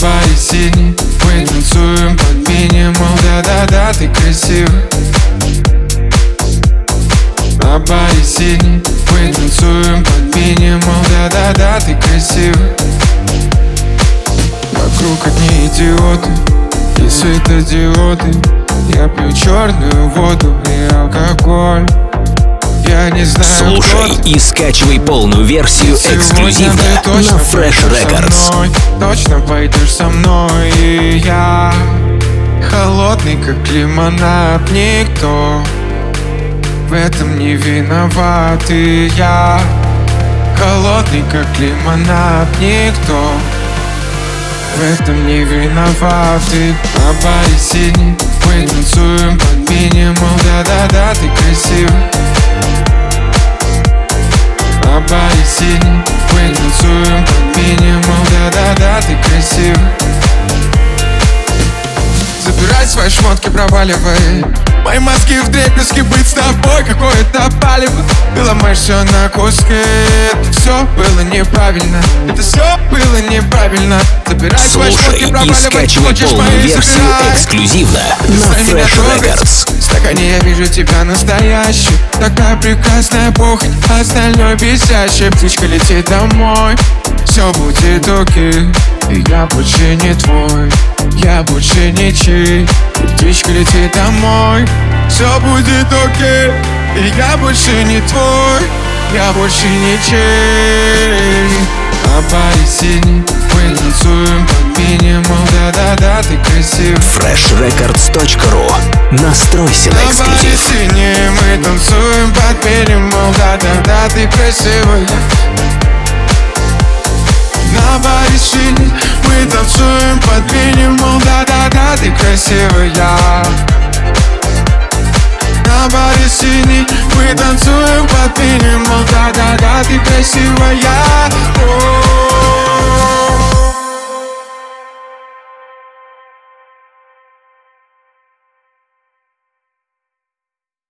баре синий. Мы танцуем под минимум. Да-да-да, ты красивый На баре синий. Мы танцуем под минимум. Да-да-да, ты красивый Вокруг одни идиоты И светодиоды. Я пью черную воду и алкоголь Слушай ты. и скачивай полную версию эксклюзивно ты на Fresh Records. мной, Точно пойдешь со мной И я холодный, как лимонад Никто в этом не виноват И я холодный, как лимонад Никто в этом не виноват И на баре синий Мы танцуем под минимум Да-да-да, ты красивый синий Мы танцуем под минимум Да-да-да, ты красивый Забирай свои шмотки, проваливай. Мои мозги в дребезги быть с тобой Какое-то палево. Ты ломаешь все на куски. Это все было неправильно. Это все было неправильно. Забирай свои Слушай шмотки, и проваливай. скачивай Хочешь полную мои, версию забирай. эксклюзивно на Fresh. Records. Стакане я вижу тебя настоящий Такая прекрасная похоть Остальной бесящая Птичка летит домой Все будет окей. И я больше не твой Я больше не чей. Птичка летит домой Все будет окей. И я больше не твой Я больше не чей. На баре синий Мы танцуем под минимум Да-да-да, ты красивый. Freshrecords.ru Настройся на эксклюзив. мы танцуем под перемол Да-да-да, ты красивая На баре синий мы танцуем под перемол Да-да-да, ты красивая На баре синий мы танцуем под перемол Да-да-да, ты красивая